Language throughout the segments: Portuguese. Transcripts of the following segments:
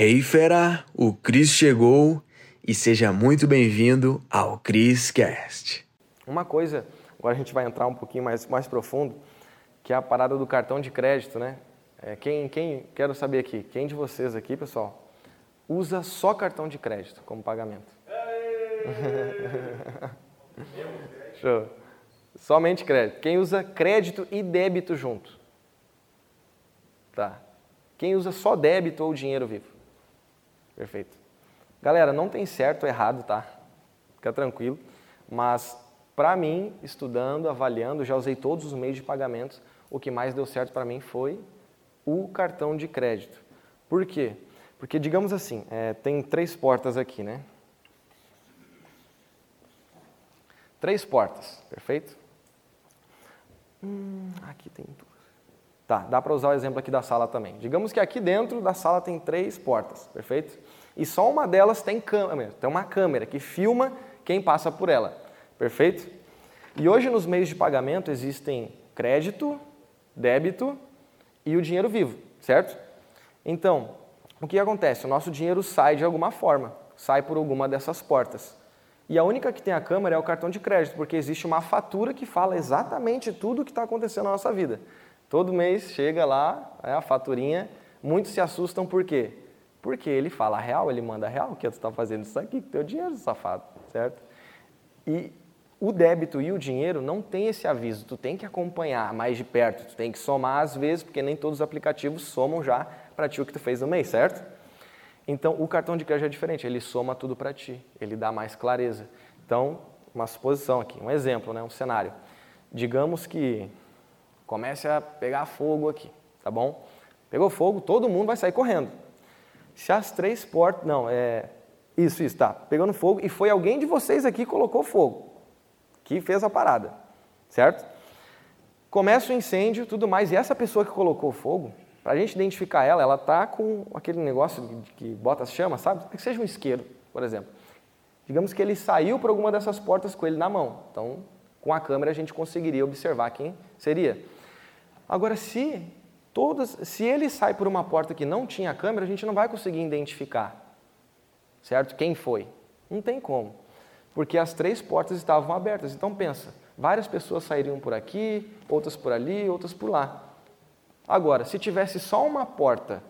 Hey fera, o Cris chegou e seja muito bem-vindo ao Cris Cast. Uma coisa, agora a gente vai entrar um pouquinho mais, mais profundo, que é a parada do cartão de crédito, né? É, quem, quem, quero saber aqui, quem de vocês aqui, pessoal, usa só cartão de crédito como pagamento? Show. Somente crédito. Quem usa crédito e débito junto? Tá. Quem usa só débito ou dinheiro vivo? Perfeito. Galera, não tem certo ou errado, tá? Fica tranquilo. Mas, para mim, estudando, avaliando, já usei todos os meios de pagamento. O que mais deu certo para mim foi o cartão de crédito. Por quê? Porque, digamos assim, é, tem três portas aqui, né? Três portas, perfeito? Hum, aqui tem duas. Tá, dá para usar o exemplo aqui da sala também. Digamos que aqui dentro da sala tem três portas, perfeito? E só uma delas tem câmera, tem uma câmera que filma quem passa por ela, perfeito? E hoje nos meios de pagamento existem crédito, débito e o dinheiro vivo, certo? Então, o que acontece? O nosso dinheiro sai de alguma forma, sai por alguma dessas portas. E a única que tem a câmera é o cartão de crédito, porque existe uma fatura que fala exatamente tudo o que está acontecendo na nossa vida. Todo mês chega lá é, a faturinha, muitos se assustam por quê? Porque ele fala real, ele manda real, que tu está fazendo isso aqui teu dinheiro, safado, certo? E o débito e o dinheiro não tem esse aviso, tu tem que acompanhar mais de perto, tu tem que somar às vezes, porque nem todos os aplicativos somam já para ti o que tu fez no mês, certo? Então, o cartão de crédito é diferente, ele soma tudo para ti, ele dá mais clareza. Então, uma suposição aqui, um exemplo, né, um cenário. Digamos que comece a pegar fogo aqui, tá bom? Pegou fogo, todo mundo vai sair correndo. Se as três portas. Não, é. Isso, isso, tá. Pegando fogo e foi alguém de vocês aqui que colocou fogo, que fez a parada, certo? Começa o incêndio tudo mais, e essa pessoa que colocou fogo, para a gente identificar ela, ela tá com aquele negócio que bota as chamas, sabe? Que seja um isqueiro, por exemplo. Digamos que ele saiu por alguma dessas portas com ele na mão. Então, com a câmera a gente conseguiria observar quem seria. Agora, se todas, se ele sai por uma porta que não tinha câmera, a gente não vai conseguir identificar, certo? Quem foi? Não tem como, porque as três portas estavam abertas. Então pensa, várias pessoas sairiam por aqui, outras por ali, outras por lá. Agora, se tivesse só uma porta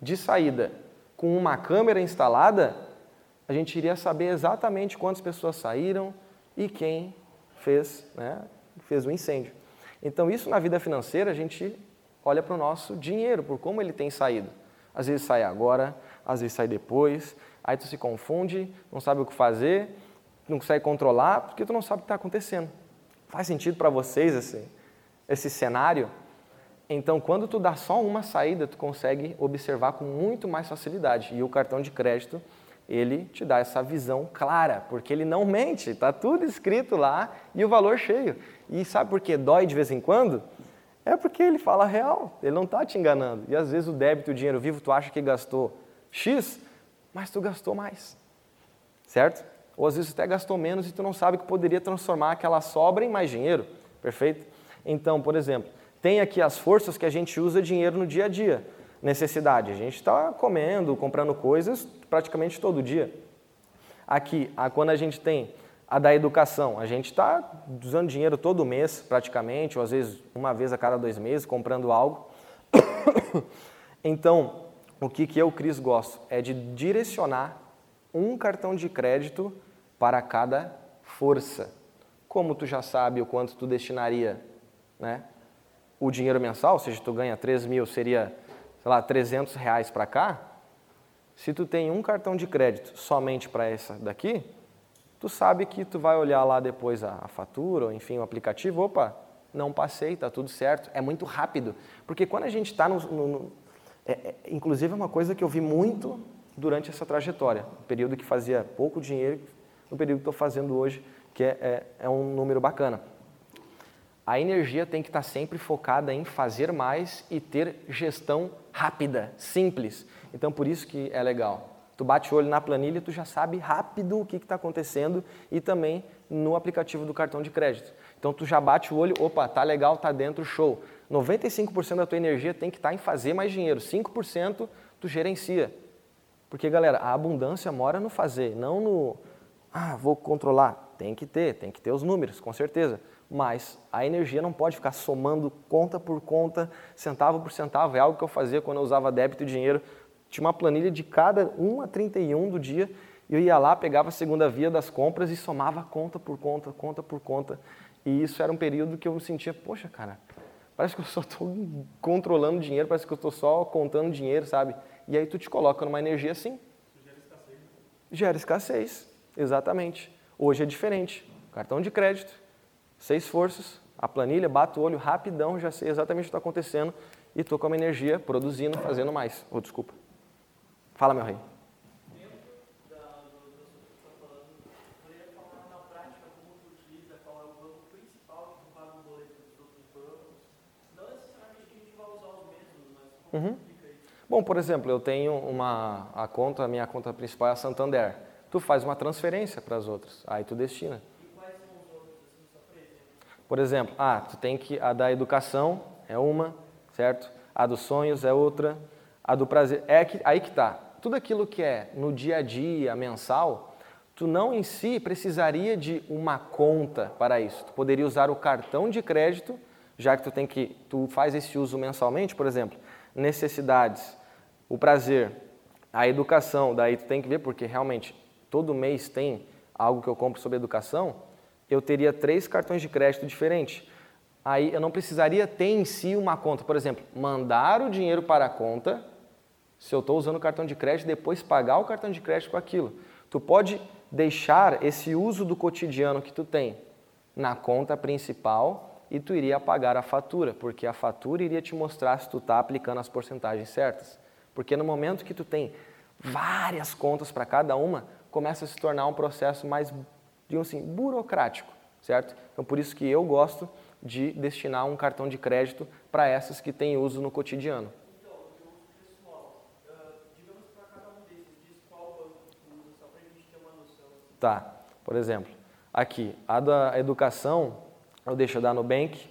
de saída com uma câmera instalada, a gente iria saber exatamente quantas pessoas saíram e quem fez, né, fez o incêndio. Então, isso na vida financeira, a gente olha para o nosso dinheiro, por como ele tem saído. Às vezes sai agora, às vezes sai depois, aí tu se confunde, não sabe o que fazer, não consegue controlar, porque tu não sabe o que está acontecendo. Faz sentido para vocês esse, esse cenário? Então, quando tu dá só uma saída, tu consegue observar com muito mais facilidade. E o cartão de crédito, ele te dá essa visão clara, porque ele não mente, está tudo escrito lá e o valor cheio. E sabe por que dói de vez em quando? É porque ele fala real, ele não está te enganando. E às vezes o débito, o dinheiro vivo, tu acha que gastou X, mas tu gastou mais, certo? Ou às vezes até gastou menos e tu não sabe que poderia transformar aquela sobra em mais dinheiro, perfeito? Então, por exemplo, tem aqui as forças que a gente usa dinheiro no dia a dia, necessidade. A gente está comendo, comprando coisas praticamente todo dia. Aqui, quando a gente tem a da educação. A gente está usando dinheiro todo mês, praticamente, ou às vezes uma vez a cada dois meses, comprando algo. então, o que, que eu, Cris, gosto é de direcionar um cartão de crédito para cada força. Como tu já sabe o quanto tu destinaria né, o dinheiro mensal, ou seja, tu ganha 3 mil, seria, sei lá, 300 reais para cá. Se tu tem um cartão de crédito somente para essa daqui, tu sabe que tu vai olhar lá depois a, a fatura, ou enfim, o aplicativo, opa, não passei, está tudo certo. É muito rápido. Porque quando a gente está no. no, no é, é, inclusive, é uma coisa que eu vi muito durante essa trajetória. Período que fazia pouco dinheiro, no período que estou fazendo hoje, que é, é, é, um número bacana. A energia tem que estar sempre focada em fazer mais e ter gestão rápida, simples. Então, por isso que é legal. Tu bate o olho na planilha, tu já sabe rápido o que está acontecendo e também no aplicativo do cartão de crédito. Então tu já bate o olho, opa, tá legal, tá dentro, show. 95% da tua energia tem que estar tá em fazer mais dinheiro, 5% tu gerencia. Porque, galera, a abundância mora no fazer, não no, ah, vou controlar. Tem que ter, tem que ter os números, com certeza. Mas a energia não pode ficar somando conta por conta, centavo por centavo. É algo que eu fazia quando eu usava débito e dinheiro. Tinha uma planilha de cada 1 a 31 do dia e eu ia lá, pegava a segunda via das compras e somava conta por conta, conta por conta. E isso era um período que eu me sentia, poxa, cara, parece que eu só estou controlando dinheiro, parece que eu estou só contando dinheiro, sabe? E aí tu te coloca numa energia assim. Gera escassez. Gera escassez, exatamente. Hoje é diferente. Cartão de crédito, seis forças, a planilha, bato o olho rapidão, já sei exatamente o que está acontecendo e estou com a minha energia produzindo, fazendo mais. Oh, desculpa. Fala, meu rei. Uhum. Bom, por exemplo, eu tenho uma a conta, a minha conta principal é a Santander. Tu faz uma transferência para as outras, aí tu destina. Por exemplo, ah, tu tem que a da educação é uma, certo? A dos sonhos é outra, a do prazer é que aí que tá. Tudo aquilo que é no dia a dia, mensal, tu não em si precisaria de uma conta para isso. Tu poderia usar o cartão de crédito, já que tu tem que tu faz esse uso mensalmente, por exemplo necessidades, o prazer, a educação, daí tu tem que ver, porque realmente todo mês tem algo que eu compro sobre educação, eu teria três cartões de crédito diferentes. Aí eu não precisaria ter em si uma conta. Por exemplo, mandar o dinheiro para a conta, se eu estou usando o cartão de crédito, depois pagar o cartão de crédito com aquilo. Tu pode deixar esse uso do cotidiano que tu tem na conta principal e tu iria pagar a fatura, porque a fatura iria te mostrar se tu está aplicando as porcentagens certas. Porque no momento que tu tem várias contas para cada uma, começa a se tornar um processo mais, digamos assim, burocrático, certo? Então por isso que eu gosto de destinar um cartão de crédito para essas que têm uso no cotidiano. Tá, por exemplo, aqui, a da educação, eu deixo da Nubank.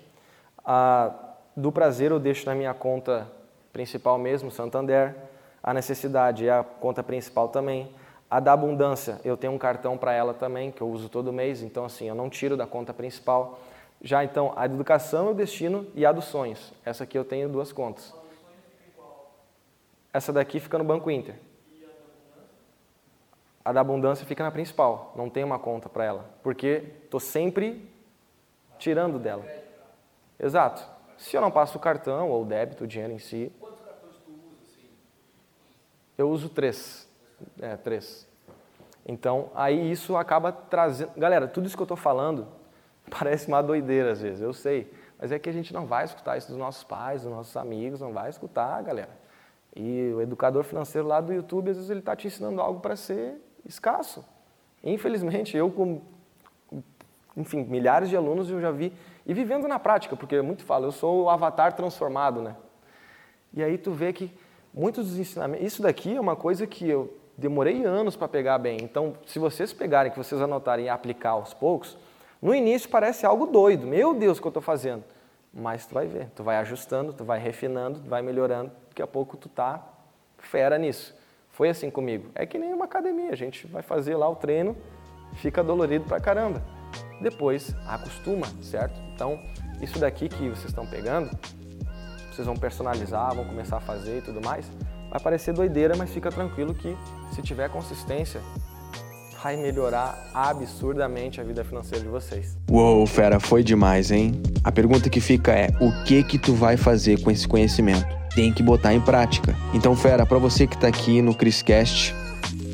A do prazer eu deixo na minha conta principal mesmo, Santander. A necessidade é a conta principal também. A da abundância, eu tenho um cartão para ela também, que eu uso todo mês, então assim, eu não tiro da conta principal. Já então, a de educação eu destino e a dos sonhos. Essa aqui eu tenho duas contas. Essa daqui fica no Banco Inter. A da abundância fica na principal, não tem uma conta para ela, porque estou sempre tirando dela. Exato. Se eu não passo o cartão ou o débito, o dinheiro em si. Quantos cartões tu usa? Assim? Eu uso três. É, três. Então, aí isso acaba trazendo. Galera, tudo isso que eu estou falando parece uma doideira às vezes, eu sei. Mas é que a gente não vai escutar isso dos nossos pais, dos nossos amigos, não vai escutar, galera. E o educador financeiro lá do YouTube, às vezes ele está te ensinando algo para ser escasso. Infelizmente, eu, como enfim, milhares de alunos eu já vi, e vivendo na prática, porque muito falo, eu sou o avatar transformado, né? E aí tu vê que muitos dos ensinamentos, isso daqui é uma coisa que eu demorei anos para pegar bem. Então, se vocês pegarem, que vocês anotarem e aplicar aos poucos, no início parece algo doido, meu Deus, o que eu estou fazendo. Mas tu vai ver, tu vai ajustando, tu vai refinando, tu vai melhorando, daqui a pouco tu tá fera nisso. Foi assim comigo. É que nem uma academia, a gente vai fazer lá o treino, fica dolorido pra caramba depois acostuma, certo? Então, isso daqui que vocês estão pegando, vocês vão personalizar, vão começar a fazer e tudo mais, vai parecer doideira, mas fica tranquilo que se tiver consistência, vai melhorar absurdamente a vida financeira de vocês. Uou, fera, foi demais, hein? A pergunta que fica é: o que que tu vai fazer com esse conhecimento? Tem que botar em prática. Então, fera, para você que está aqui no Criscast,